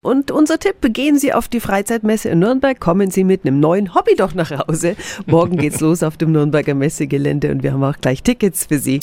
Und unser Tipp, gehen Sie auf die Freizeitmesse in Nürnberg, kommen Sie mit einem neuen Hobby doch nach Hause. Morgen geht's los auf dem Nürnberger Messegelände und wir haben auch gleich Tickets für Sie.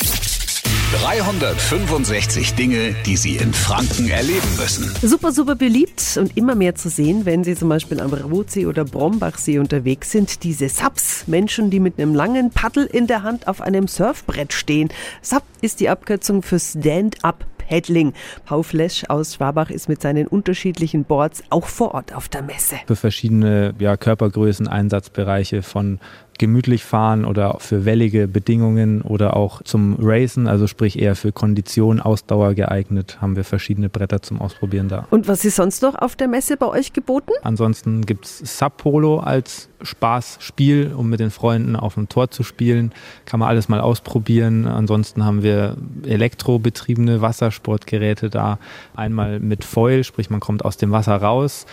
365 Dinge, die Sie in Franken erleben müssen. Super, super beliebt und immer mehr zu sehen, wenn Sie zum Beispiel am Rotsee oder Brombachsee unterwegs sind. Diese Subs, Menschen, die mit einem langen Paddel in der Hand auf einem Surfbrett stehen. Sub ist die Abkürzung für Stand-Up Paddling. Pau Flesch aus Schwabach ist mit seinen unterschiedlichen Boards auch vor Ort auf der Messe. Für verschiedene ja, Körpergrößen, Einsatzbereiche von gemütlich fahren oder für wellige Bedingungen oder auch zum Racen, also sprich eher für Kondition, Ausdauer geeignet, haben wir verschiedene Bretter zum Ausprobieren da. Und was ist sonst noch auf der Messe bei euch geboten? Ansonsten gibt es Sub-Polo als Spaßspiel, um mit den Freunden auf dem Tor zu spielen. Kann man alles mal ausprobieren. Ansonsten haben wir elektrobetriebene Wassersportgeräte da. Einmal mit Foil, sprich man kommt aus dem Wasser raus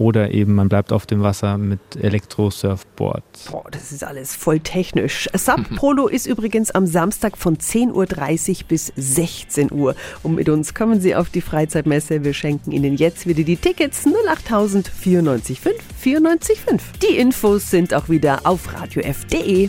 oder eben man bleibt auf dem Wasser mit Elektro-Surfboards. Boah, das ist alles voll technisch. Sub Polo ist übrigens am Samstag von 10.30 Uhr bis 16 Uhr. Und mit uns kommen Sie auf die Freizeitmesse. Wir schenken Ihnen jetzt wieder die Tickets 08000 94 5 94 5. Die Infos sind auch wieder auf radiof.de.